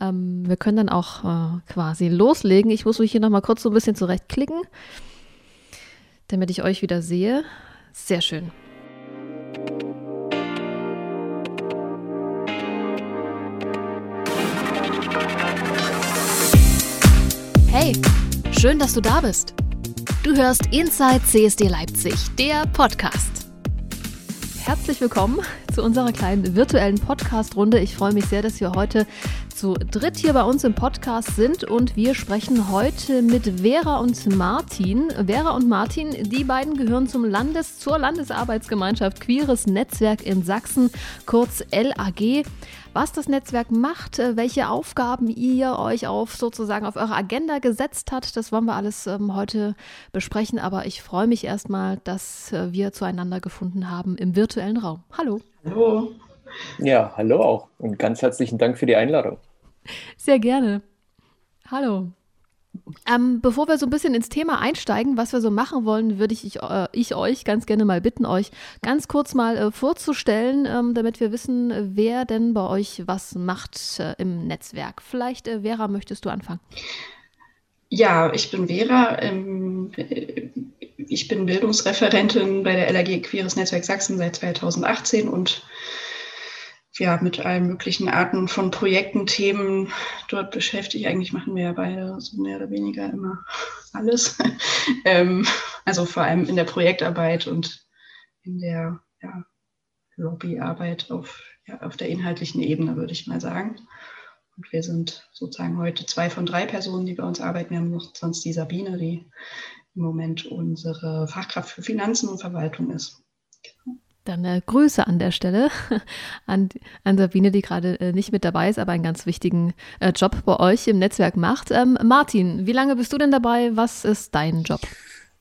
Ähm, wir können dann auch äh, quasi loslegen. Ich muss mich hier nochmal kurz so ein bisschen zurechtklicken, damit ich euch wieder sehe. Sehr schön. Hey, schön, dass du da bist. Du hörst Inside CSD Leipzig, der Podcast. Herzlich willkommen zu unserer kleinen virtuellen Podcast-Runde. Ich freue mich sehr, dass wir heute zu dritt hier bei uns im Podcast sind und wir sprechen heute mit Vera und Martin. Vera und Martin, die beiden gehören zum Landes, zur Landesarbeitsgemeinschaft Queeres Netzwerk in Sachsen, kurz LAG. Was das Netzwerk macht, äh, welche Aufgaben ihr euch auf sozusagen auf eure Agenda gesetzt habt, das wollen wir alles ähm, heute besprechen. Aber ich freue mich erstmal, dass äh, wir zueinander gefunden haben im virtuellen Raum. Hallo. Hallo. Ja, hallo auch und ganz herzlichen Dank für die Einladung. Sehr gerne. Hallo. Ähm, bevor wir so ein bisschen ins Thema einsteigen, was wir so machen wollen, würde ich, äh, ich euch ganz gerne mal bitten, euch ganz kurz mal äh, vorzustellen, ähm, damit wir wissen, wer denn bei euch was macht äh, im Netzwerk. Vielleicht, äh, Vera, möchtest du anfangen? Ja, ich bin Vera. Ähm, ich bin Bildungsreferentin bei der LAG Queeres Netzwerk Sachsen seit 2018 und ja, mit allen möglichen Arten von Projekten, Themen dort beschäftigt. Eigentlich machen wir ja beide so mehr oder weniger immer alles. ähm, also vor allem in der Projektarbeit und in der ja, Lobbyarbeit auf, ja, auf der inhaltlichen Ebene, würde ich mal sagen. Und wir sind sozusagen heute zwei von drei Personen, die bei uns arbeiten. Wir haben noch sonst die Sabine, die im Moment unsere Fachkraft für Finanzen und Verwaltung ist. Genau. Dann äh, Grüße an der Stelle an, an Sabine, die gerade äh, nicht mit dabei ist, aber einen ganz wichtigen äh, Job bei euch im Netzwerk macht. Ähm, Martin, wie lange bist du denn dabei? Was ist dein Job?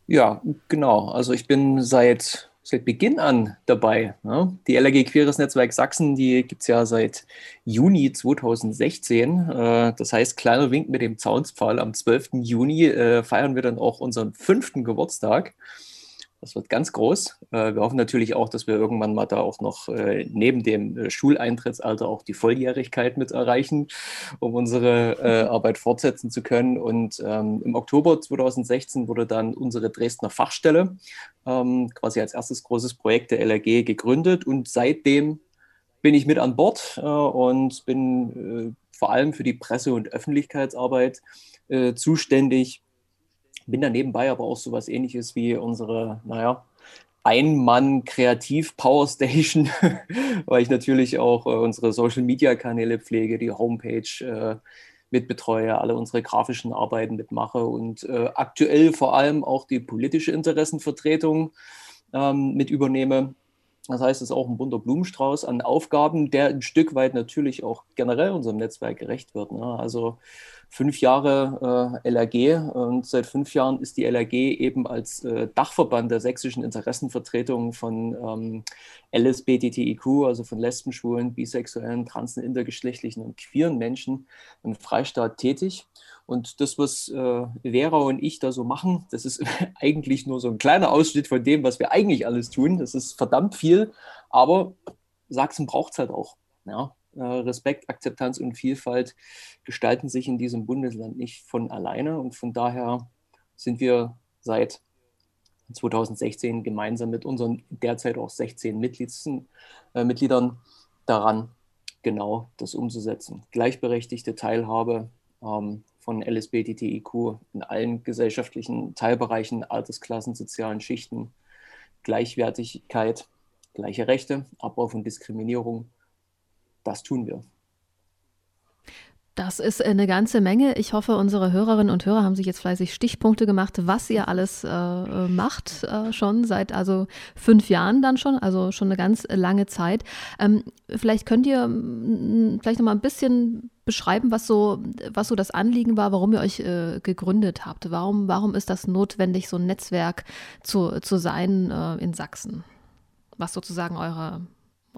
Ja, genau. Also ich bin seit, seit Beginn an dabei. Ne? Die LRG Queeres Netzwerk Sachsen, die gibt es ja seit Juni 2016. Äh, das heißt, kleiner Wink mit dem Zaunspfahl. Am 12. Juni äh, feiern wir dann auch unseren fünften Geburtstag. Das wird ganz groß. Äh, wir hoffen natürlich auch, dass wir irgendwann mal da auch noch äh, neben dem äh, Schuleintrittsalter auch die Volljährigkeit mit erreichen, um unsere Arbeit fortsetzen zu können. Und ähm, im Oktober 2016 wurde dann unsere Dresdner Fachstelle ähm, quasi als erstes großes Projekt der LRG gegründet. Und seitdem bin ich mit an Bord und bin vor allem für die Presse- und Öffentlichkeitsarbeit zuständig bin da nebenbei aber auch so was ähnliches wie unsere, naja, Ein-Mann-Kreativ-Power-Station, weil ich natürlich auch äh, unsere Social-Media-Kanäle pflege, die Homepage äh, mitbetreue, alle unsere grafischen Arbeiten mitmache und äh, aktuell vor allem auch die politische Interessenvertretung ähm, mit übernehme. Das heißt, es ist auch ein bunter Blumenstrauß an Aufgaben, der ein Stück weit natürlich auch generell unserem Netzwerk gerecht wird. Ne? Also fünf Jahre äh, LRG und seit fünf Jahren ist die LRG eben als äh, Dachverband der sächsischen Interessenvertretung von ähm, LSBTTIQ, also von Lesben, Schwulen, Bisexuellen, Transen, intergeschlechtlichen und queeren Menschen im Freistaat tätig. Und das, was äh, Vera und ich da so machen, das ist eigentlich nur so ein kleiner Ausschnitt von dem, was wir eigentlich alles tun. Das ist verdammt viel, aber Sachsen braucht es halt auch. Ja? Äh, Respekt, Akzeptanz und Vielfalt gestalten sich in diesem Bundesland nicht von alleine. Und von daher sind wir seit 2016 gemeinsam mit unseren derzeit auch 16 Mitglieds, äh, Mitgliedern daran, genau das umzusetzen. Gleichberechtigte Teilhabe ähm, von LSBTTIQ in allen gesellschaftlichen Teilbereichen, Altersklassen, sozialen Schichten, Gleichwertigkeit, gleiche Rechte, Abbau von Diskriminierung. Das tun wir. Das ist eine ganze Menge. Ich hoffe, unsere Hörerinnen und Hörer haben sich jetzt fleißig Stichpunkte gemacht, was ihr alles äh, macht, äh, schon seit also fünf Jahren dann schon, also schon eine ganz lange Zeit. Ähm, vielleicht könnt ihr vielleicht noch mal ein bisschen beschreiben, was so, was so das Anliegen war, warum ihr euch äh, gegründet habt. Warum, warum ist das notwendig, so ein Netzwerk zu, zu sein äh, in Sachsen? Was sozusagen eure,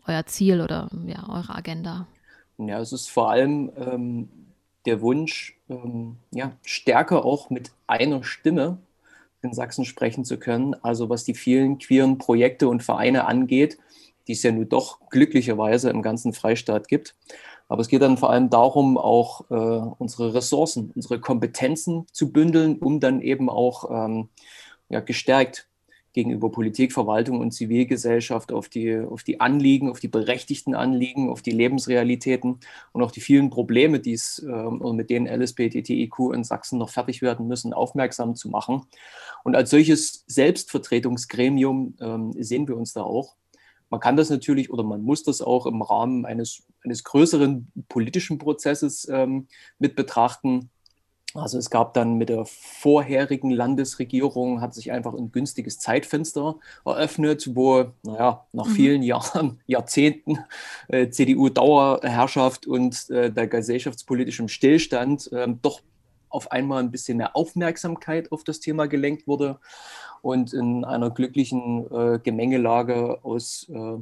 euer Ziel oder ja, eure Agenda? Ja, es ist vor allem ähm, der Wunsch, ähm, ja, stärker auch mit einer Stimme in Sachsen sprechen zu können. Also was die vielen queeren Projekte und Vereine angeht, die es ja nun doch glücklicherweise im ganzen Freistaat gibt. Aber es geht dann vor allem darum, auch äh, unsere Ressourcen, unsere Kompetenzen zu bündeln, um dann eben auch ähm, ja, gestärkt gegenüber Politik, Verwaltung und Zivilgesellschaft auf die, auf die Anliegen, auf die berechtigten Anliegen, auf die Lebensrealitäten und auch die vielen Probleme, die es, äh, mit denen LSBTTIQ in Sachsen noch fertig werden müssen, aufmerksam zu machen. Und als solches Selbstvertretungsgremium äh, sehen wir uns da auch. Man kann das natürlich oder man muss das auch im Rahmen eines, eines größeren politischen Prozesses ähm, mit betrachten also es gab dann mit der vorherigen Landesregierung, hat sich einfach ein günstiges Zeitfenster eröffnet, wo, naja, nach mhm. vielen Jahren, Jahrzehnten äh, CDU-Dauerherrschaft und äh, der gesellschaftspolitischem Stillstand äh, doch auf einmal ein bisschen mehr Aufmerksamkeit auf das Thema gelenkt wurde und in einer glücklichen äh, Gemengelage aus, äh,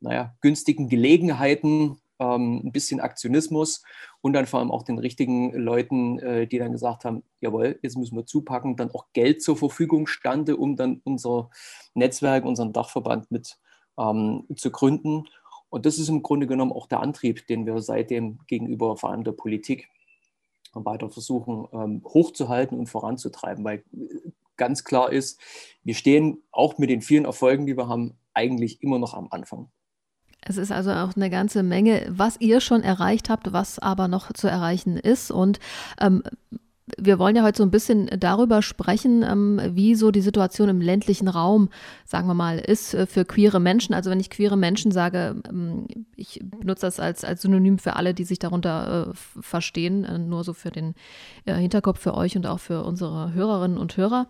naja, günstigen Gelegenheiten ähm, ein bisschen Aktionismus und dann vor allem auch den richtigen Leuten, äh, die dann gesagt haben, jawohl, jetzt müssen wir zupacken, dann auch Geld zur Verfügung stande, um dann unser Netzwerk, unseren Dachverband mit ähm, zu gründen. Und das ist im Grunde genommen auch der Antrieb, den wir seitdem gegenüber vor allem der Politik weiter versuchen ähm, hochzuhalten und voranzutreiben, weil äh, ganz klar ist, wir stehen auch mit den vielen Erfolgen, die wir haben, eigentlich immer noch am Anfang. Es ist also auch eine ganze Menge, was ihr schon erreicht habt, was aber noch zu erreichen ist. Und ähm, wir wollen ja heute so ein bisschen darüber sprechen, ähm, wie so die Situation im ländlichen Raum, sagen wir mal, ist äh, für queere Menschen. Also wenn ich queere Menschen sage, ähm, ich benutze das als, als Synonym für alle, die sich darunter äh, verstehen, äh, nur so für den äh, Hinterkopf für euch und auch für unsere Hörerinnen und Hörer.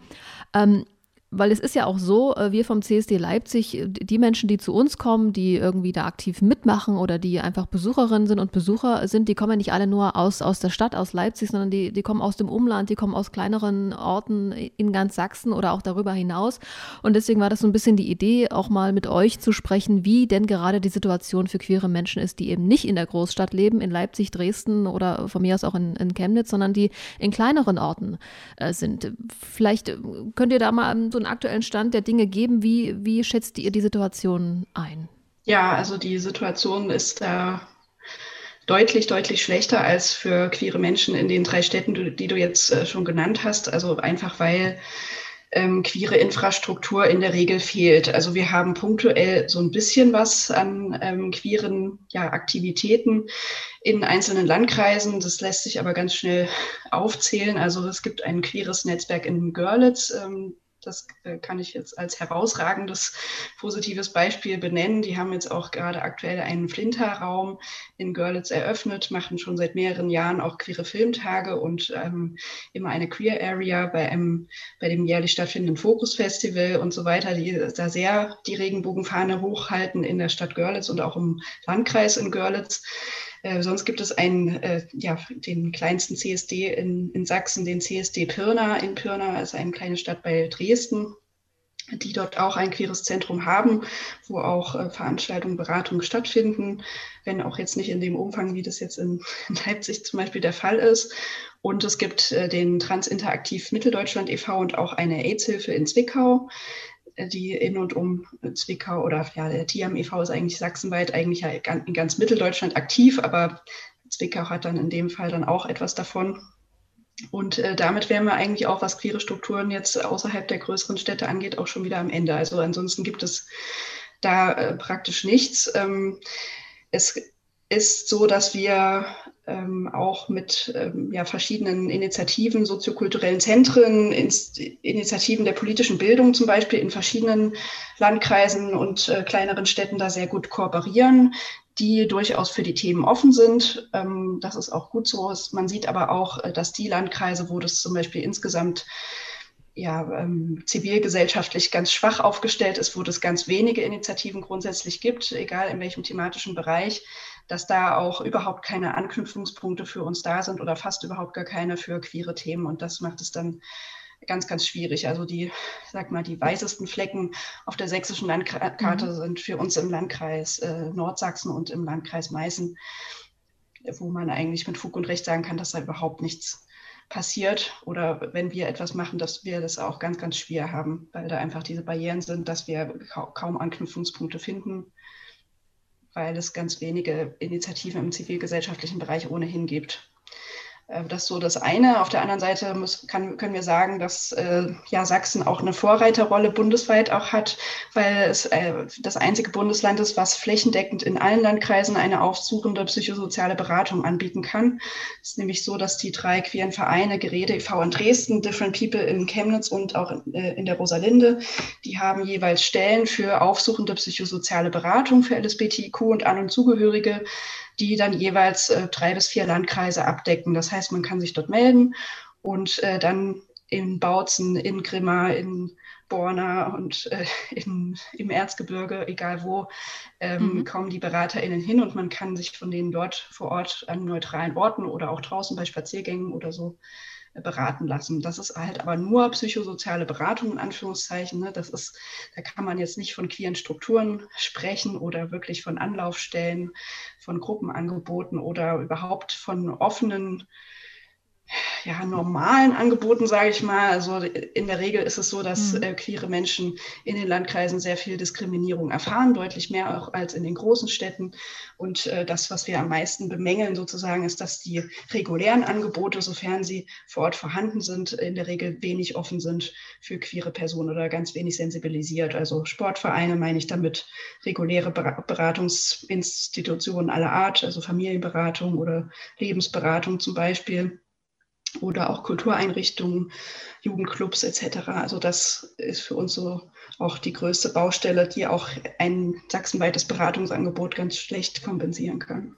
Ähm, weil es ist ja auch so, äh, wir vom CSD Leipzig, äh, die Menschen, die zu uns kommen, die irgendwie da aktiv mitmachen oder die einfach Besucherinnen sind und Besucher sind, die kommen ja nicht alle nur aus, aus der Stadt, aus Leipzig, sondern die, die kommen aus dem Umland, die kommen aus kleineren Orten in ganz Sachsen oder auch darüber hinaus. Und deswegen war das so ein bisschen die Idee, auch mal mit euch zu sprechen, wie denn gerade die Situation für queere Menschen ist, die eben nicht in der Großstadt leben, in Leipzig, Dresden oder von mir aus auch in, in Chemnitz, sondern die in kleineren Orten äh, sind. Vielleicht könnt ihr da mal so einen aktuellen Stand der Dinge geben. Wie, wie schätzt ihr die Situation ein? Ja, also die Situation ist da deutlich, deutlich schlechter als für queere Menschen in den drei Städten, die du jetzt äh, schon genannt hast. Also einfach weil ähm, queere Infrastruktur in der Regel fehlt. Also wir haben punktuell so ein bisschen was an ähm, queeren ja, Aktivitäten in einzelnen Landkreisen. Das lässt sich aber ganz schnell aufzählen. Also es gibt ein queeres Netzwerk in Görlitz. Ähm, das äh, kann ich jetzt als herausragendes positives Beispiel benennen. Die haben jetzt auch gerade aktuell einen Flinterraum in Görlitz eröffnet, machen schon seit mehreren Jahren auch queere Filmtage und ähm, immer eine Queer Area bei, einem, bei dem jährlich stattfindenden Fokus Festival und so weiter, die da sehr die Regenbogenfahne hochhalten in der Stadt Görlitz und auch im Landkreis in Görlitz. Äh, sonst gibt es einen, äh, ja, den kleinsten CSD in, in Sachsen, den CSD Pirna in Pirna, also eine kleine Stadt bei Dresden, die dort auch ein queeres Zentrum haben, wo auch äh, Veranstaltungen, Beratungen stattfinden, wenn auch jetzt nicht in dem Umfang, wie das jetzt in, in Leipzig zum Beispiel der Fall ist. Und es gibt äh, den Transinteraktiv Mitteldeutschland e.V. und auch eine AIDS-Hilfe in Zwickau, die in und um Zwickau oder ja, der TIAM e.V. ist eigentlich sachsenweit, eigentlich ja in ganz Mitteldeutschland aktiv, aber Zwickau hat dann in dem Fall dann auch etwas davon. Und äh, damit wären wir eigentlich auch, was queere Strukturen jetzt außerhalb der größeren Städte angeht, auch schon wieder am Ende. Also ansonsten gibt es da äh, praktisch nichts. Ähm, es ist so, dass wir ähm, auch mit ähm, ja, verschiedenen Initiativen, soziokulturellen Zentren, Inst Initiativen der politischen Bildung zum Beispiel in verschiedenen Landkreisen und äh, kleineren Städten da sehr gut kooperieren, die durchaus für die Themen offen sind. Ähm, das ist auch gut so. Man sieht aber auch, äh, dass die Landkreise, wo das zum Beispiel insgesamt ja, ähm, zivilgesellschaftlich ganz schwach aufgestellt ist, wo es ganz wenige Initiativen grundsätzlich gibt, egal in welchem thematischen Bereich, dass da auch überhaupt keine Anknüpfungspunkte für uns da sind oder fast überhaupt gar keine für queere Themen. Und das macht es dann ganz, ganz schwierig. Also die, sag mal, die weißesten Flecken auf der sächsischen Landkarte mhm. sind für uns im Landkreis äh, Nordsachsen und im Landkreis Meißen, wo man eigentlich mit Fug und Recht sagen kann, dass da überhaupt nichts passiert oder wenn wir etwas machen, dass wir das auch ganz, ganz schwer haben, weil da einfach diese Barrieren sind, dass wir kaum Anknüpfungspunkte finden weil es ganz wenige Initiativen im zivilgesellschaftlichen Bereich ohnehin gibt. Äh, das ist so das eine. Auf der anderen Seite muss, kann, können wir sagen, dass äh, ja, Sachsen auch eine Vorreiterrolle bundesweit auch hat, weil es äh, das einzige Bundesland ist, was flächendeckend in allen Landkreisen eine aufsuchende psychosoziale Beratung anbieten kann. Es ist nämlich so, dass die drei queeren Vereine, Gerede e.V. in Dresden, Different People in Chemnitz und auch in, äh, in der Rosalinde, die haben jeweils Stellen für aufsuchende psychosoziale Beratung für LSBTIQ und An- und Zugehörige die dann jeweils äh, drei bis vier Landkreise abdecken. Das heißt, man kann sich dort melden und äh, dann in Bautzen, in Grimma, in Borna und äh, in, im Erzgebirge, egal wo, ähm, mhm. kommen die BeraterInnen hin und man kann sich von denen dort vor Ort an neutralen Orten oder auch draußen bei Spaziergängen oder so beraten lassen. Das ist halt aber nur psychosoziale Beratung in Anführungszeichen. Ne? Das ist, da kann man jetzt nicht von queeren Strukturen sprechen oder wirklich von Anlaufstellen, von Gruppenangeboten oder überhaupt von offenen ja, normalen Angeboten, sage ich mal. Also in der Regel ist es so, dass mhm. äh, queere Menschen in den Landkreisen sehr viel Diskriminierung erfahren, deutlich mehr auch als in den großen Städten. Und äh, das, was wir am meisten bemängeln sozusagen, ist, dass die regulären Angebote, sofern sie vor Ort vorhanden sind, in der Regel wenig offen sind für queere Personen oder ganz wenig sensibilisiert. Also Sportvereine meine ich damit, reguläre Beratungsinstitutionen aller Art, also Familienberatung oder Lebensberatung zum Beispiel oder auch Kultureinrichtungen, Jugendclubs etc. Also das ist für uns so auch die größte Baustelle, die auch ein sachsenweites Beratungsangebot ganz schlecht kompensieren kann.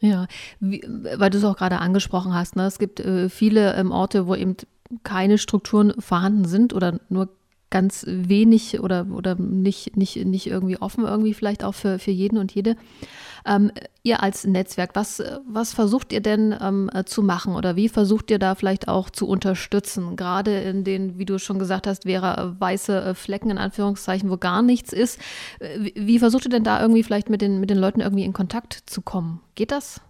Ja, wie, weil du es auch gerade angesprochen hast, ne? es gibt äh, viele ähm, Orte, wo eben keine Strukturen vorhanden sind oder nur ganz wenig oder, oder nicht, nicht, nicht irgendwie offen, irgendwie vielleicht auch für, für jeden und jede. Ähm, ihr als Netzwerk, was, was versucht ihr denn ähm, zu machen oder wie versucht ihr da vielleicht auch zu unterstützen? Gerade in den, wie du schon gesagt hast, wäre weiße äh, Flecken in Anführungszeichen, wo gar nichts ist. Äh, wie, wie versucht ihr denn da irgendwie vielleicht mit den, mit den Leuten irgendwie in Kontakt zu kommen? Geht das?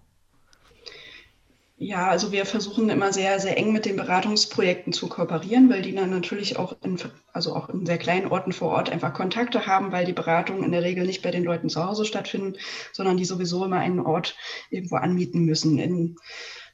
Ja, also wir versuchen immer sehr, sehr eng mit den Beratungsprojekten zu kooperieren, weil die dann natürlich auch in, also auch in sehr kleinen Orten vor Ort einfach Kontakte haben, weil die Beratungen in der Regel nicht bei den Leuten zu Hause stattfinden, sondern die sowieso immer einen Ort irgendwo anmieten müssen, in,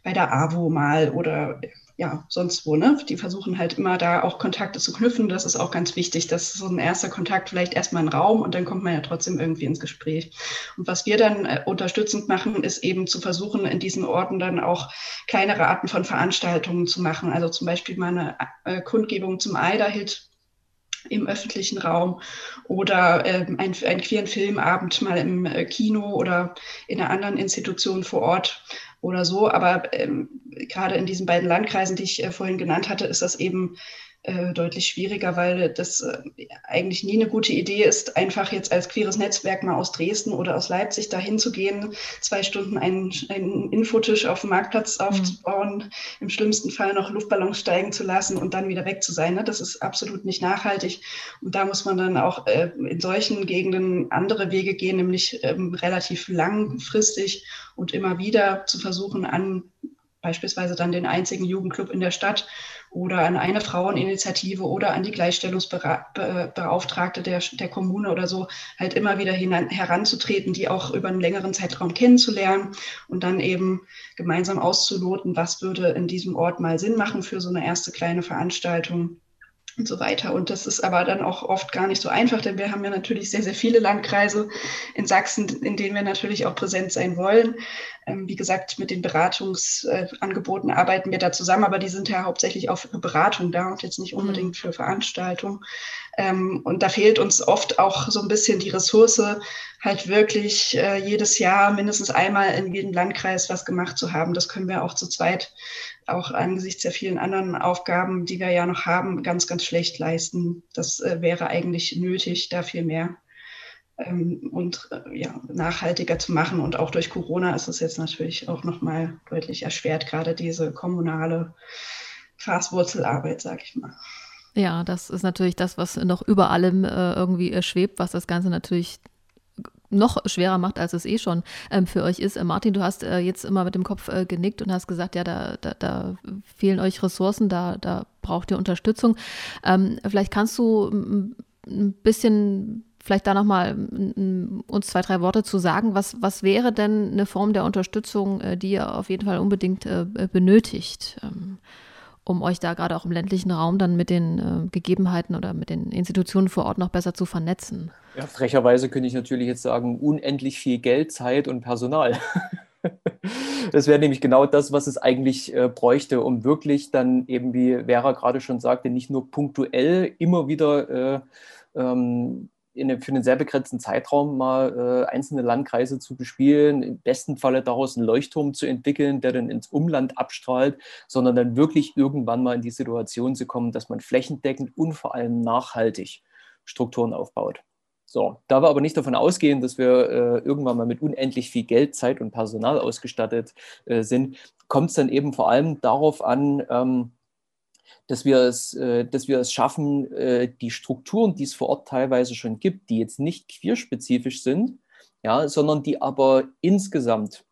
bei der AWO mal oder ja, sonst wo, ne? Die versuchen halt immer da auch Kontakte zu knüpfen. Das ist auch ganz wichtig, dass so ein erster Kontakt vielleicht erstmal ein Raum und dann kommt man ja trotzdem irgendwie ins Gespräch. Und was wir dann äh, unterstützend machen, ist eben zu versuchen, in diesen Orten dann auch kleinere Arten von Veranstaltungen zu machen. Also zum Beispiel mal eine äh, Kundgebung zum Eiderhit im öffentlichen Raum oder äh, ein, ein queeren Filmabend mal im äh, Kino oder in einer anderen Institution vor Ort oder so. Aber ähm, gerade in diesen beiden Landkreisen, die ich äh, vorhin genannt hatte, ist das eben deutlich schwieriger, weil das äh, eigentlich nie eine gute Idee ist, einfach jetzt als queeres Netzwerk mal aus Dresden oder aus Leipzig dahin zu gehen, zwei Stunden einen, einen Infotisch auf dem Marktplatz mhm. aufzubauen, mhm. im schlimmsten Fall noch Luftballons steigen zu lassen und dann wieder weg zu sein. Ne? Das ist absolut nicht nachhaltig. Und da muss man dann auch äh, in solchen Gegenden andere Wege gehen, nämlich ähm, relativ langfristig und immer wieder zu versuchen, an beispielsweise dann den einzigen Jugendclub in der Stadt oder an eine Fraueninitiative oder an die Gleichstellungsbeauftragte der, der Kommune oder so, halt immer wieder hinan, heranzutreten, die auch über einen längeren Zeitraum kennenzulernen und dann eben gemeinsam auszuloten, was würde in diesem Ort mal Sinn machen für so eine erste kleine Veranstaltung und so weiter. Und das ist aber dann auch oft gar nicht so einfach, denn wir haben ja natürlich sehr, sehr viele Landkreise in Sachsen, in denen wir natürlich auch präsent sein wollen. Ähm, wie gesagt, mit den Beratungsangeboten arbeiten wir da zusammen, aber die sind ja hauptsächlich auch für Beratung da und jetzt nicht mhm. unbedingt für Veranstaltungen. Ähm, und da fehlt uns oft auch so ein bisschen die Ressource, halt wirklich äh, jedes Jahr mindestens einmal in jedem Landkreis was gemacht zu haben. Das können wir auch zu zweit, auch angesichts der vielen anderen Aufgaben, die wir ja noch haben, ganz, ganz schlecht leisten. Das äh, wäre eigentlich nötig, da viel mehr ähm, und äh, ja, nachhaltiger zu machen. Und auch durch Corona ist es jetzt natürlich auch nochmal deutlich erschwert, gerade diese kommunale Graswurzelarbeit, sag ich mal. Ja, das ist natürlich das, was noch über allem äh, irgendwie äh, schwebt, was das Ganze natürlich noch schwerer macht, als es eh schon ähm, für euch ist. Äh, Martin, du hast äh, jetzt immer mit dem Kopf äh, genickt und hast gesagt, ja, da, da, da, fehlen euch Ressourcen, da, da braucht ihr Unterstützung. Ähm, vielleicht kannst du ein bisschen vielleicht da nochmal uns zwei, drei Worte zu sagen. Was, was wäre denn eine Form der Unterstützung, äh, die ihr auf jeden Fall unbedingt äh, benötigt, ähm, um euch da gerade auch im ländlichen Raum dann mit den äh, Gegebenheiten oder mit den Institutionen vor Ort noch besser zu vernetzen? Ja, frecherweise könnte ich natürlich jetzt sagen, unendlich viel Geld, Zeit und Personal. Das wäre nämlich genau das, was es eigentlich äh, bräuchte, um wirklich dann eben, wie Vera gerade schon sagte, nicht nur punktuell immer wieder äh, ähm, eine, für einen sehr begrenzten Zeitraum mal äh, einzelne Landkreise zu bespielen, im besten Falle daraus einen Leuchtturm zu entwickeln, der dann ins Umland abstrahlt, sondern dann wirklich irgendwann mal in die Situation zu kommen, dass man flächendeckend und vor allem nachhaltig Strukturen aufbaut. So, da wir aber nicht davon ausgehen, dass wir äh, irgendwann mal mit unendlich viel Geld, Zeit und Personal ausgestattet äh, sind, kommt es dann eben vor allem darauf an, ähm, dass wir es, äh, dass wir es schaffen, äh, die Strukturen, die es vor Ort teilweise schon gibt, die jetzt nicht queerspezifisch sind, ja, sondern die aber insgesamt,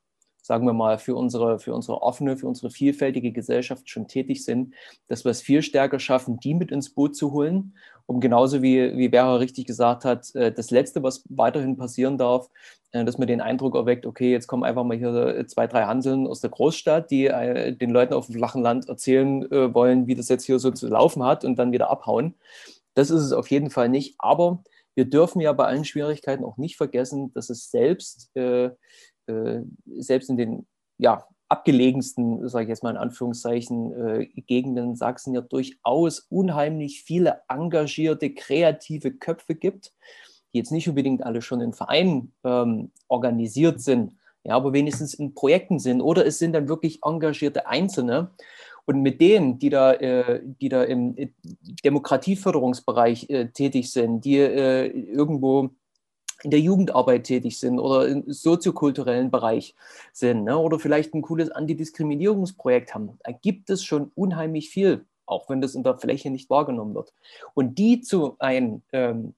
sagen wir mal, für unsere, für unsere offene, für unsere vielfältige Gesellschaft schon tätig sind, dass wir es viel stärker schaffen, die mit ins Boot zu holen. Um genauso wie, wie Vera richtig gesagt hat, äh, das Letzte, was weiterhin passieren darf, dass man den Eindruck erweckt, okay, jetzt kommen einfach mal hier zwei, drei Hanseln aus der Großstadt, die äh, den Leuten auf dem flachen Land erzählen wollen, wie das jetzt hier so zu laufen hat und dann wieder abhauen. Das ist es auf jeden Fall nicht. Aber wir dürfen ja bei allen Schwierigkeiten auch nicht vergessen, dass es selbst, äh, äh, selbst in den ja, abgelegensten, sage ich jetzt mal in Anführungszeichen, äh, Gegenden Sachsen ja durchaus unheimlich viele engagierte, kreative Köpfe gibt, die jetzt nicht unbedingt alle schon in Vereinen ähm, organisiert sind, ja, aber wenigstens in Projekten sind oder es sind dann wirklich engagierte Einzelne. Und mit denen, die da, äh, die da im Demokratieförderungsbereich äh, tätig sind, die äh, irgendwo in der Jugendarbeit tätig sind oder im soziokulturellen Bereich sind ne? oder vielleicht ein cooles Antidiskriminierungsprojekt haben. Da gibt es schon unheimlich viel, auch wenn das in der Fläche nicht wahrgenommen wird. Und die zu ein ähm,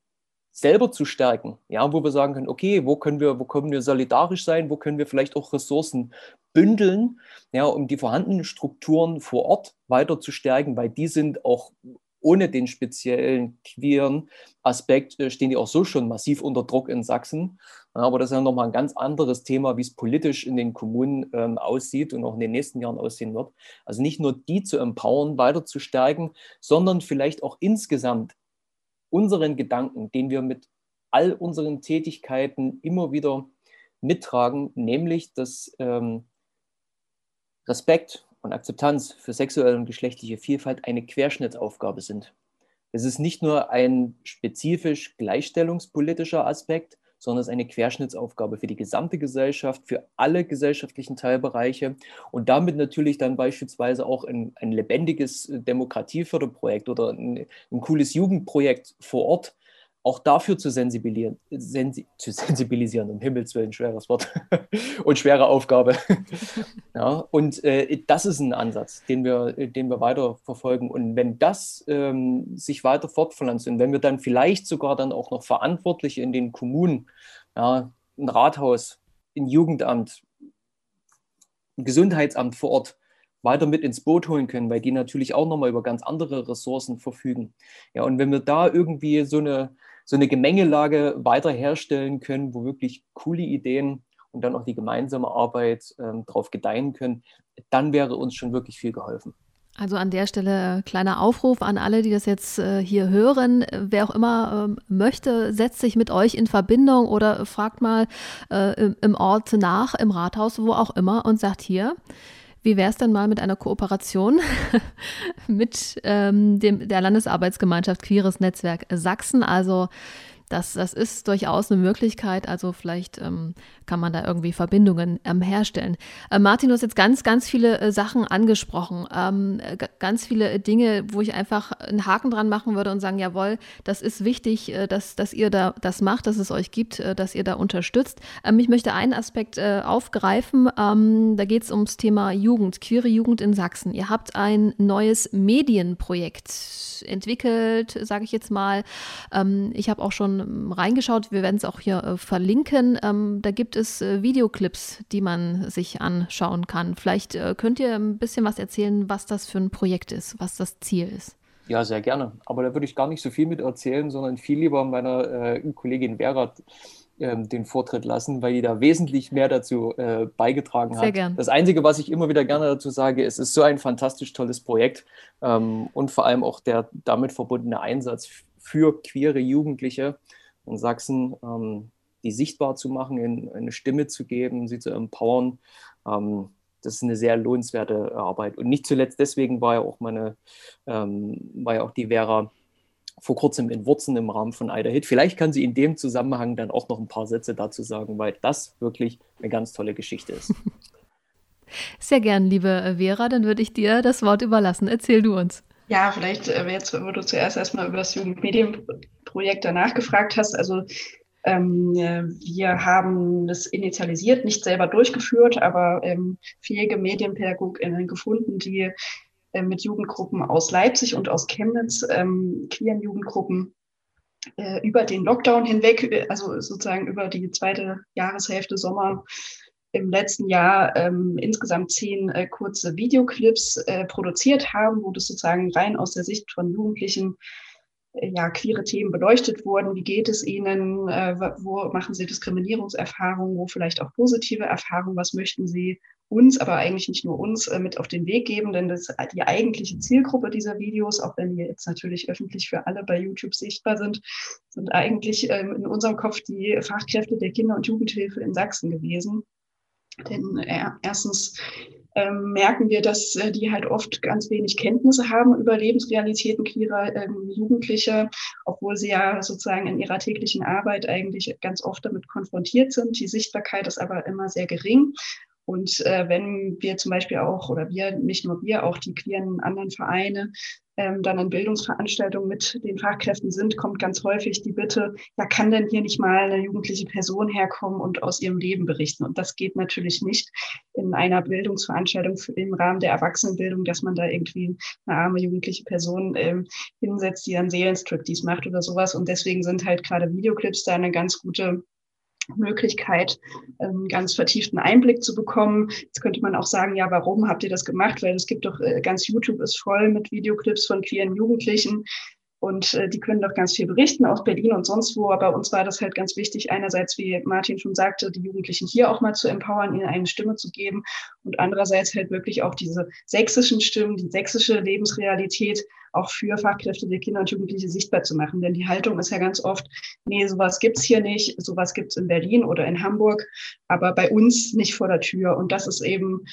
selber zu stärken, ja, wo wir sagen können, okay, wo können wir, wo können wir solidarisch sein, wo können wir vielleicht auch Ressourcen bündeln, ja, um die vorhandenen Strukturen vor Ort weiter zu stärken, weil die sind auch ohne den speziellen queeren Aspekt äh, stehen die auch so schon massiv unter Druck in Sachsen. Aber das ist ja nochmal ein ganz anderes Thema, wie es politisch in den Kommunen ähm, aussieht und auch in den nächsten Jahren aussehen wird. Also nicht nur die zu empowern, weiter zu stärken, sondern vielleicht auch insgesamt unseren Gedanken, den wir mit all unseren Tätigkeiten immer wieder mittragen, nämlich dass ähm, Respekt und Akzeptanz für sexuelle und geschlechtliche Vielfalt eine Querschnittsaufgabe sind. Es ist nicht nur ein spezifisch gleichstellungspolitischer Aspekt, sondern es ist eine Querschnittsaufgabe für die gesamte Gesellschaft, für alle gesellschaftlichen Teilbereiche und damit natürlich dann beispielsweise auch ein, ein lebendiges Demokratieförderprojekt oder ein, ein cooles Jugendprojekt vor Ort auch dafür zu sensibilisieren, sensi zu sensibilisieren, um Himmels Willen, schweres Wort und schwere Aufgabe. ja, und äh, das ist ein Ansatz, den wir, den wir weiter verfolgen. Und wenn das ähm, sich weiter fortpflanzt und wenn wir dann vielleicht sogar dann auch noch Verantwortliche in den Kommunen, ja, ein Rathaus, ein Jugendamt, ein Gesundheitsamt vor Ort, weiter mit ins Boot holen können, weil die natürlich auch nochmal über ganz andere Ressourcen verfügen. Ja, und wenn wir da irgendwie so eine, so eine Gemengelage weiter herstellen können, wo wirklich coole Ideen und dann auch die gemeinsame Arbeit ähm, darauf gedeihen können, dann wäre uns schon wirklich viel geholfen. Also an der Stelle kleiner Aufruf an alle, die das jetzt äh, hier hören. Wer auch immer ähm, möchte, setzt sich mit euch in Verbindung oder fragt mal äh, im Ort nach, im Rathaus, wo auch immer und sagt hier, wie wäre es denn mal mit einer Kooperation mit ähm, dem, der Landesarbeitsgemeinschaft Queeres Netzwerk Sachsen? Also das, das ist durchaus eine Möglichkeit. Also vielleicht ähm, kann man da irgendwie Verbindungen ähm, herstellen. Äh, Martin, du hast jetzt ganz, ganz viele äh, Sachen angesprochen. Ähm, ganz viele Dinge, wo ich einfach einen Haken dran machen würde und sagen, jawohl, das ist wichtig, äh, dass, dass ihr da das macht, dass es euch gibt, äh, dass ihr da unterstützt. Ähm, ich möchte einen Aspekt äh, aufgreifen. Ähm, da geht es ums Thema Jugend, queere Jugend in Sachsen. Ihr habt ein neues Medienprojekt entwickelt, sage ich jetzt mal. Ähm, ich habe auch schon reingeschaut, wir werden es auch hier äh, verlinken. da gibt es äh, Videoclips, die man sich anschauen kann. Vielleicht äh, könnt ihr ein bisschen was erzählen, was das für ein Projekt ist, was das Ziel ist. Ja, sehr gerne. Aber da würde ich gar nicht so viel mit erzählen, sondern viel lieber meiner äh, Kollegin Vera ähm, den Vortritt lassen, weil die da wesentlich mehr dazu äh, beigetragen hat. Sehr gern. Das Einzige, was ich immer wieder gerne dazu sage, ist, es ist so ein fantastisch tolles Projekt ähm, und vor allem auch der damit verbundene Einsatz für queere Jugendliche in Sachsen, ähm, die sichtbar zu machen, in, eine Stimme zu geben, sie zu empowern. Ähm, das ist eine sehr lohnenswerte Arbeit. Und nicht zuletzt deswegen war ja auch meine, ähm, war ja auch die Vera vor kurzem in Wurzen im Rahmen von Ida Hit. Vielleicht kann sie in dem Zusammenhang dann auch noch ein paar Sätze dazu sagen, weil das wirklich eine ganz tolle Geschichte ist. Sehr gern, liebe Vera, dann würde ich dir das Wort überlassen. Erzähl du uns. Ja, vielleicht äh, jetzt, wo du zuerst erstmal über das Jugendmedienprojekt danach gefragt hast. Also ähm, wir haben das initialisiert, nicht selber durchgeführt, aber ähm, fähige Medienpädagoginnen gefunden, die äh, mit Jugendgruppen aus Leipzig und aus Chemnitz, ähm, queeren Jugendgruppen, äh, über den Lockdown hinweg, äh, also sozusagen über die zweite Jahreshälfte Sommer im letzten Jahr ähm, insgesamt zehn äh, kurze Videoclips äh, produziert haben, wo das sozusagen rein aus der Sicht von Jugendlichen ja, queere Themen beleuchtet wurden. Wie geht es ihnen? Äh, wo machen sie Diskriminierungserfahrungen? Wo vielleicht auch positive Erfahrungen? Was möchten sie uns, aber eigentlich nicht nur uns, äh, mit auf den Weg geben? Denn das die eigentliche Zielgruppe dieser Videos, auch wenn wir jetzt natürlich öffentlich für alle bei YouTube sichtbar sind, sind eigentlich ähm, in unserem Kopf die Fachkräfte der Kinder- und Jugendhilfe in Sachsen gewesen. Denn äh, erstens ähm, merken wir, dass äh, die halt oft ganz wenig Kenntnisse haben über Lebensrealitäten queerer ähm, Jugendlicher, obwohl sie ja sozusagen in ihrer täglichen Arbeit eigentlich ganz oft damit konfrontiert sind. Die Sichtbarkeit ist aber immer sehr gering. Und äh, wenn wir zum Beispiel auch, oder wir, nicht nur wir, auch die queeren anderen Vereine ähm, dann in Bildungsveranstaltungen mit den Fachkräften sind, kommt ganz häufig die Bitte, ja, kann denn hier nicht mal eine jugendliche Person herkommen und aus ihrem Leben berichten? Und das geht natürlich nicht in einer Bildungsveranstaltung im Rahmen der Erwachsenenbildung, dass man da irgendwie eine arme jugendliche Person ähm, hinsetzt, die dann Seelenstriptease macht oder sowas. Und deswegen sind halt gerade Videoclips da eine ganz gute Möglichkeit, einen ganz vertieften Einblick zu bekommen. Jetzt könnte man auch sagen, ja, warum habt ihr das gemacht? Weil es gibt doch, äh, ganz YouTube ist voll mit Videoclips von queeren Jugendlichen, und äh, die können doch ganz viel berichten aus Berlin und sonst wo. Aber uns war das halt ganz wichtig, einerseits, wie Martin schon sagte, die Jugendlichen hier auch mal zu empowern, ihnen eine Stimme zu geben. Und andererseits halt wirklich auch diese sächsischen Stimmen, die sächsische Lebensrealität auch für Fachkräfte der Kinder und Jugendliche sichtbar zu machen. Denn die Haltung ist ja ganz oft, nee, sowas gibt's hier nicht, sowas gibt's in Berlin oder in Hamburg, aber bei uns nicht vor der Tür. Und das ist eben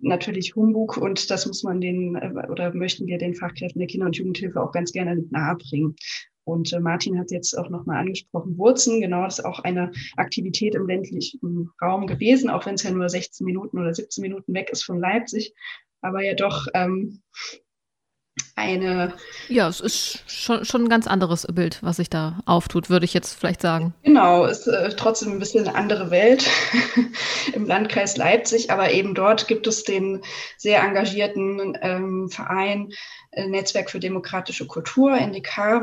natürlich Humbug und das muss man den äh, oder möchten wir den Fachkräften der Kinder- und Jugendhilfe auch ganz gerne nahebringen. Und äh, Martin hat jetzt auch nochmal angesprochen, Wurzen, genau, das ist auch eine Aktivität im ländlichen Raum gewesen, auch wenn es ja nur 16 Minuten oder 17 Minuten weg ist von Leipzig, aber ja doch ähm, eine. Ja, es ist schon, schon ein ganz anderes Bild, was sich da auftut, würde ich jetzt vielleicht sagen. Genau, ist äh, trotzdem ein bisschen eine andere Welt im Landkreis Leipzig, aber eben dort gibt es den sehr engagierten ähm, Verein äh, Netzwerk für demokratische Kultur, NDK.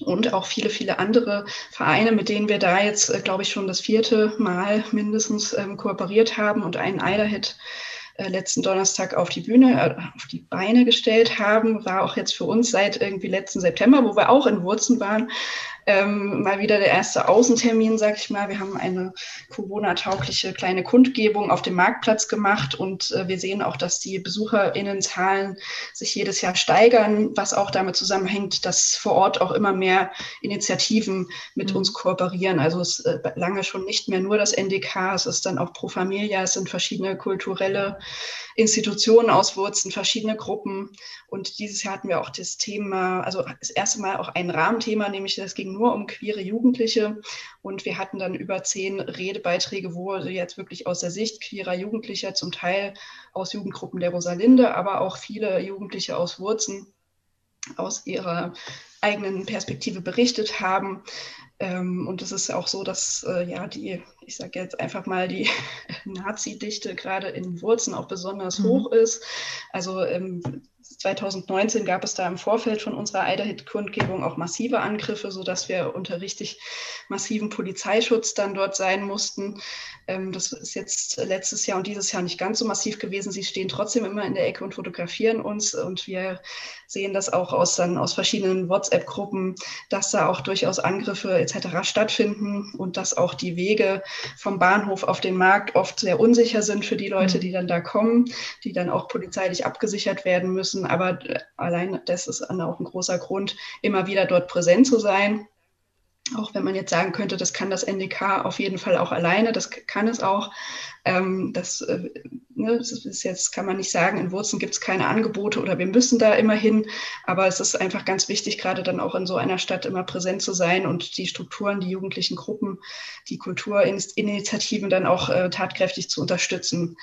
Und auch viele, viele andere Vereine, mit denen wir da jetzt, äh, glaube ich, schon das vierte Mal mindestens ähm, kooperiert haben und einen Eiderhit äh, letzten Donnerstag auf die Bühne, äh, auf die Beine gestellt haben, war auch jetzt für uns seit irgendwie letzten September, wo wir auch in Wurzen waren, ähm, mal wieder der erste Außentermin, sag ich mal. Wir haben eine Corona-taugliche kleine Kundgebung auf dem Marktplatz gemacht und äh, wir sehen auch, dass die BesucherInnenzahlen sich jedes Jahr steigern, was auch damit zusammenhängt, dass vor Ort auch immer mehr Initiativen mit mhm. uns kooperieren. Also es ist äh, lange schon nicht mehr nur das NDK, es ist dann auch Pro Familia, es sind verschiedene kulturelle Institutionen aus Wurzen, verschiedene Gruppen. Und dieses Jahr hatten wir auch das Thema, also das erste Mal auch ein Rahmenthema, nämlich das ging nur um queere Jugendliche. Und wir hatten dann über zehn Redebeiträge, wo jetzt wirklich aus der Sicht queerer Jugendlicher, zum Teil aus Jugendgruppen der Rosalinde, aber auch viele Jugendliche aus Wurzen aus ihrer eigenen Perspektive berichtet haben. Ähm, und es ist auch so, dass äh, ja die, ich sage jetzt einfach mal, die Nazi-Dichte gerade in Wurzen auch besonders mhm. hoch ist. Also ähm, 2019 gab es da im Vorfeld von unserer Eiderhit-Kundgebung auch massive Angriffe, sodass wir unter richtig massiven Polizeischutz dann dort sein mussten. Ähm, das ist jetzt letztes Jahr und dieses Jahr nicht ganz so massiv gewesen. Sie stehen trotzdem immer in der Ecke und fotografieren uns und wir sehen das auch aus, dann aus verschiedenen WhatsApp-Gruppen, dass da auch durchaus Angriffe etc. stattfinden und dass auch die Wege vom Bahnhof auf den Markt oft sehr unsicher sind für die Leute, mhm. die dann da kommen, die dann auch polizeilich abgesichert werden müssen. Aber allein das ist auch ein großer Grund, immer wieder dort präsent zu sein auch wenn man jetzt sagen könnte, das kann das NDK auf jeden Fall auch alleine, das kann es auch. Ähm, das, äh, ne, das ist jetzt, kann man nicht sagen, in Wurzeln gibt es keine Angebote oder wir müssen da immer hin. Aber es ist einfach ganz wichtig, gerade dann auch in so einer Stadt immer präsent zu sein und die Strukturen, die jugendlichen Gruppen, die Kulturinitiativen dann auch äh, tatkräftig zu unterstützen.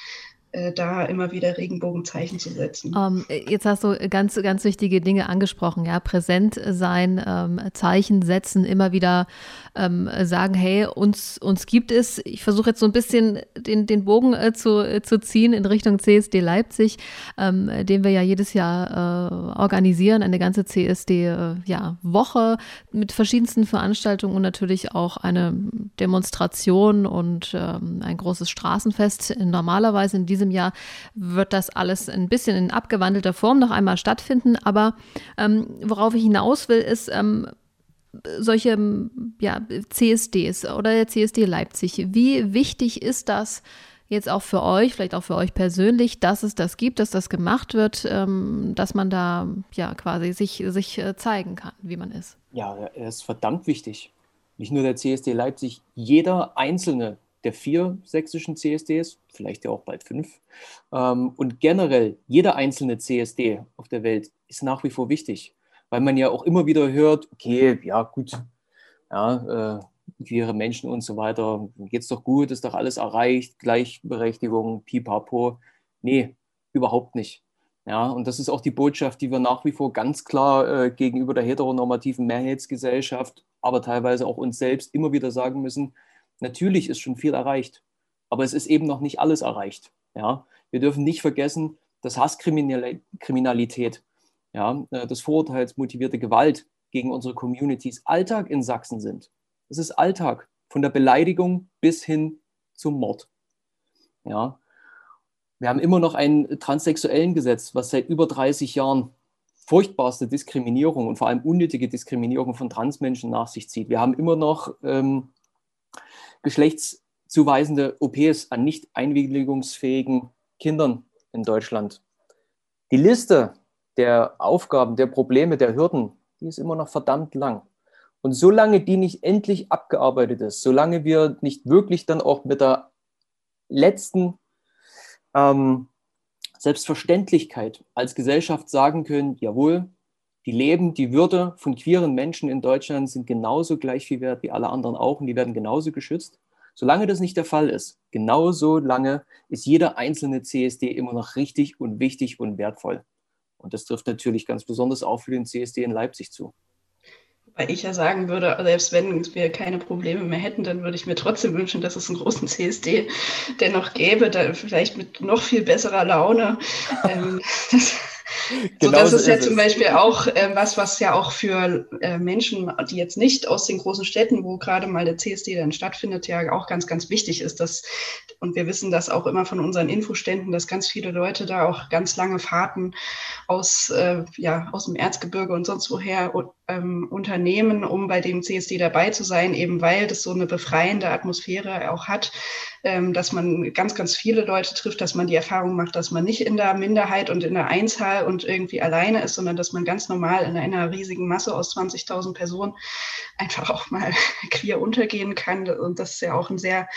Äh, da immer wieder Regenbogenzeichen zu setzen. Um, ähm, jetzt hast du ganz, ganz wichtige Dinge angesprochen, ja, präsent sein, ähm, Zeichen setzen, immer wieder ähm, sagen, hey, uns, uns gibt es. Ich versuche jetzt so ein bisschen den, den Bogen äh, zu, äh, zu ziehen in Richtung CSD Leipzig, ähm, den wir ja jedes Jahr äh, organisieren, eine ganze CSD-Woche ja, mit verschiedensten Veranstaltungen und natürlich auch eine Demonstration und ähm, ein großes Straßenfest. Normalerweise in diesem diesem Jahr wird das alles ein bisschen in abgewandelter Form noch einmal stattfinden. Aber ähm, worauf ich hinaus will, ist, ähm, solche ja, CSDs oder der CSD Leipzig. Wie wichtig ist das jetzt auch für euch, vielleicht auch für euch persönlich, dass es das gibt, dass das gemacht wird, ähm, dass man da ja quasi sich, sich äh, zeigen kann, wie man ist? Ja, er ist verdammt wichtig. Nicht nur der CSD Leipzig, jeder einzelne der vier sächsischen CSDs, vielleicht ja auch bald fünf. Ähm, und generell, jeder einzelne CSD auf der Welt ist nach wie vor wichtig, weil man ja auch immer wieder hört, okay, ja gut, ja, äh, queere Menschen und so weiter, geht's doch gut, ist doch alles erreicht, Gleichberechtigung, pipapo. Nee, überhaupt nicht. Ja, und das ist auch die Botschaft, die wir nach wie vor ganz klar äh, gegenüber der heteronormativen Mehrheitsgesellschaft, aber teilweise auch uns selbst immer wieder sagen müssen, Natürlich ist schon viel erreicht, aber es ist eben noch nicht alles erreicht. Ja? Wir dürfen nicht vergessen, dass Hasskriminalität, ja, äh, das vorurteilsmotivierte Gewalt gegen unsere Communities Alltag in Sachsen sind. Es ist Alltag, von der Beleidigung bis hin zum Mord. Ja. Wir haben immer noch ein transsexuellen Gesetz, was seit über 30 Jahren furchtbarste Diskriminierung und vor allem unnötige Diskriminierung von Transmenschen nach sich zieht. Wir haben immer noch ähm, geschlechtszuweisende OPs an nicht einwilligungsfähigen Kindern in Deutschland. Die Liste der Aufgaben, der Probleme, der Hürden, die ist immer noch verdammt lang. Und solange die nicht endlich abgearbeitet ist, solange wir nicht wirklich dann auch mit der letzten ähm, Selbstverständlichkeit als Gesellschaft sagen können, jawohl, die Leben, die Würde von queeren Menschen in Deutschland sind genauso gleich viel wert wie alle anderen auch und die werden genauso geschützt. Solange das nicht der Fall ist, genauso lange ist jeder einzelne CSD immer noch richtig und wichtig und wertvoll. Und das trifft natürlich ganz besonders auch für den CSD in Leipzig zu. Weil ich ja sagen würde, selbst wenn wir keine Probleme mehr hätten, dann würde ich mir trotzdem wünschen, dass es einen großen CSD dennoch gäbe, da vielleicht mit noch viel besserer Laune. ähm, Genau so, das ist ja ist zum Beispiel auch äh, was, was ja auch für äh, Menschen, die jetzt nicht aus den großen Städten, wo gerade mal der CSD dann stattfindet, ja auch ganz, ganz wichtig ist. Dass, und wir wissen das auch immer von unseren Infoständen, dass ganz viele Leute da auch ganz lange Fahrten aus, äh, ja, aus dem Erzgebirge und sonst woher ähm, unternehmen, um bei dem CSD dabei zu sein, eben weil das so eine befreiende Atmosphäre auch hat, ähm, dass man ganz, ganz viele Leute trifft, dass man die Erfahrung macht, dass man nicht in der Minderheit und in der Einzahl und irgendwie alleine ist, sondern dass man ganz normal in einer riesigen Masse aus 20.000 Personen einfach auch mal queer untergehen kann. Und das ist ja auch ein sehr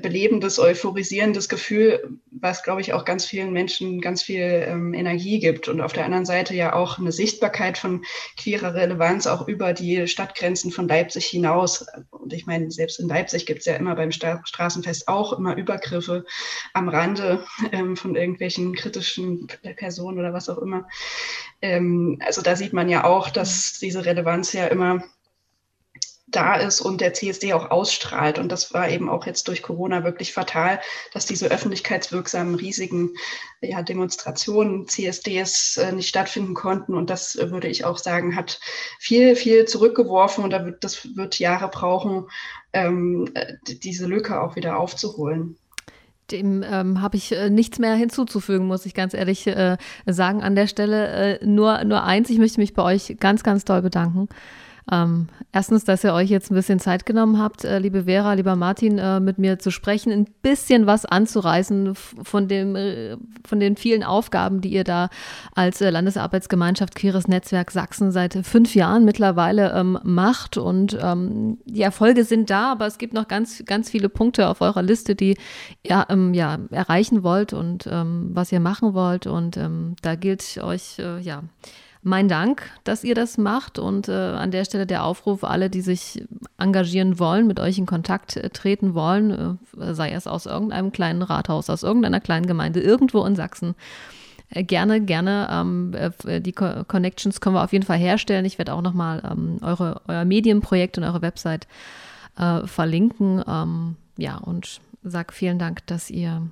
belebendes, euphorisierendes Gefühl, was, glaube ich, auch ganz vielen Menschen ganz viel ähm, Energie gibt. Und auf der anderen Seite ja auch eine Sichtbarkeit von queerer Relevanz auch über die Stadtgrenzen von Leipzig hinaus. Und ich meine, selbst in Leipzig gibt es ja immer beim Sta Straßenfest auch immer Übergriffe am Rande ähm, von irgendwelchen kritischen Personen oder was auch immer. Ähm, also da sieht man ja auch, dass diese Relevanz ja immer da ist und der CSD auch ausstrahlt. Und das war eben auch jetzt durch Corona wirklich fatal, dass diese öffentlichkeitswirksamen, riesigen ja, Demonstrationen, CSDs äh, nicht stattfinden konnten. Und das äh, würde ich auch sagen, hat viel, viel zurückgeworfen und da wird, das wird Jahre brauchen, ähm, äh, diese Lücke auch wieder aufzuholen. Dem ähm, habe ich äh, nichts mehr hinzuzufügen, muss ich ganz ehrlich äh, sagen. An der Stelle äh, nur, nur eins, ich möchte mich bei euch ganz, ganz doll bedanken. Ähm, erstens, dass ihr euch jetzt ein bisschen Zeit genommen habt, äh, liebe Vera, lieber Martin, äh, mit mir zu sprechen, ein bisschen was anzureißen von, dem, äh, von den vielen Aufgaben, die ihr da als äh, Landesarbeitsgemeinschaft Queeres Netzwerk Sachsen seit fünf Jahren mittlerweile ähm, macht. Und ähm, die Erfolge sind da, aber es gibt noch ganz, ganz viele Punkte auf eurer Liste, die ihr ähm, ja, erreichen wollt und ähm, was ihr machen wollt. Und ähm, da gilt euch, äh, ja, mein Dank, dass ihr das macht und äh, an der Stelle der Aufruf, alle, die sich engagieren wollen, mit euch in Kontakt äh, treten wollen, äh, sei es aus irgendeinem kleinen Rathaus, aus irgendeiner kleinen Gemeinde, irgendwo in Sachsen. Äh, gerne, gerne. Ähm, äh, die Co Connections können wir auf jeden Fall herstellen. Ich werde auch nochmal ähm, eure, euer Medienprojekt und eure Website äh, verlinken. Ähm, ja, und sag vielen Dank, dass ihr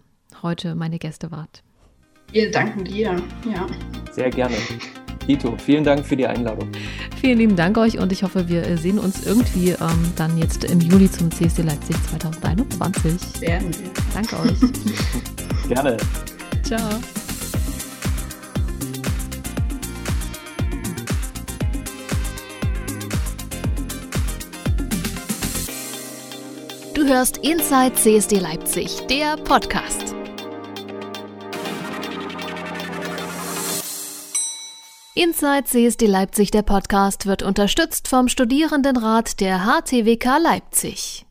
heute meine Gäste wart. Wir danken dir, ja. Sehr gerne. Ito, vielen Dank für die Einladung. Vielen lieben Dank euch und ich hoffe, wir sehen uns irgendwie ähm, dann jetzt im Juli zum CSD Leipzig 2021. Werden wir. Danke euch. Gerne. Ciao. Du hörst Inside CSD Leipzig, der Podcast. Inside CSD Leipzig, der Podcast, wird unterstützt vom Studierendenrat der HTWK Leipzig.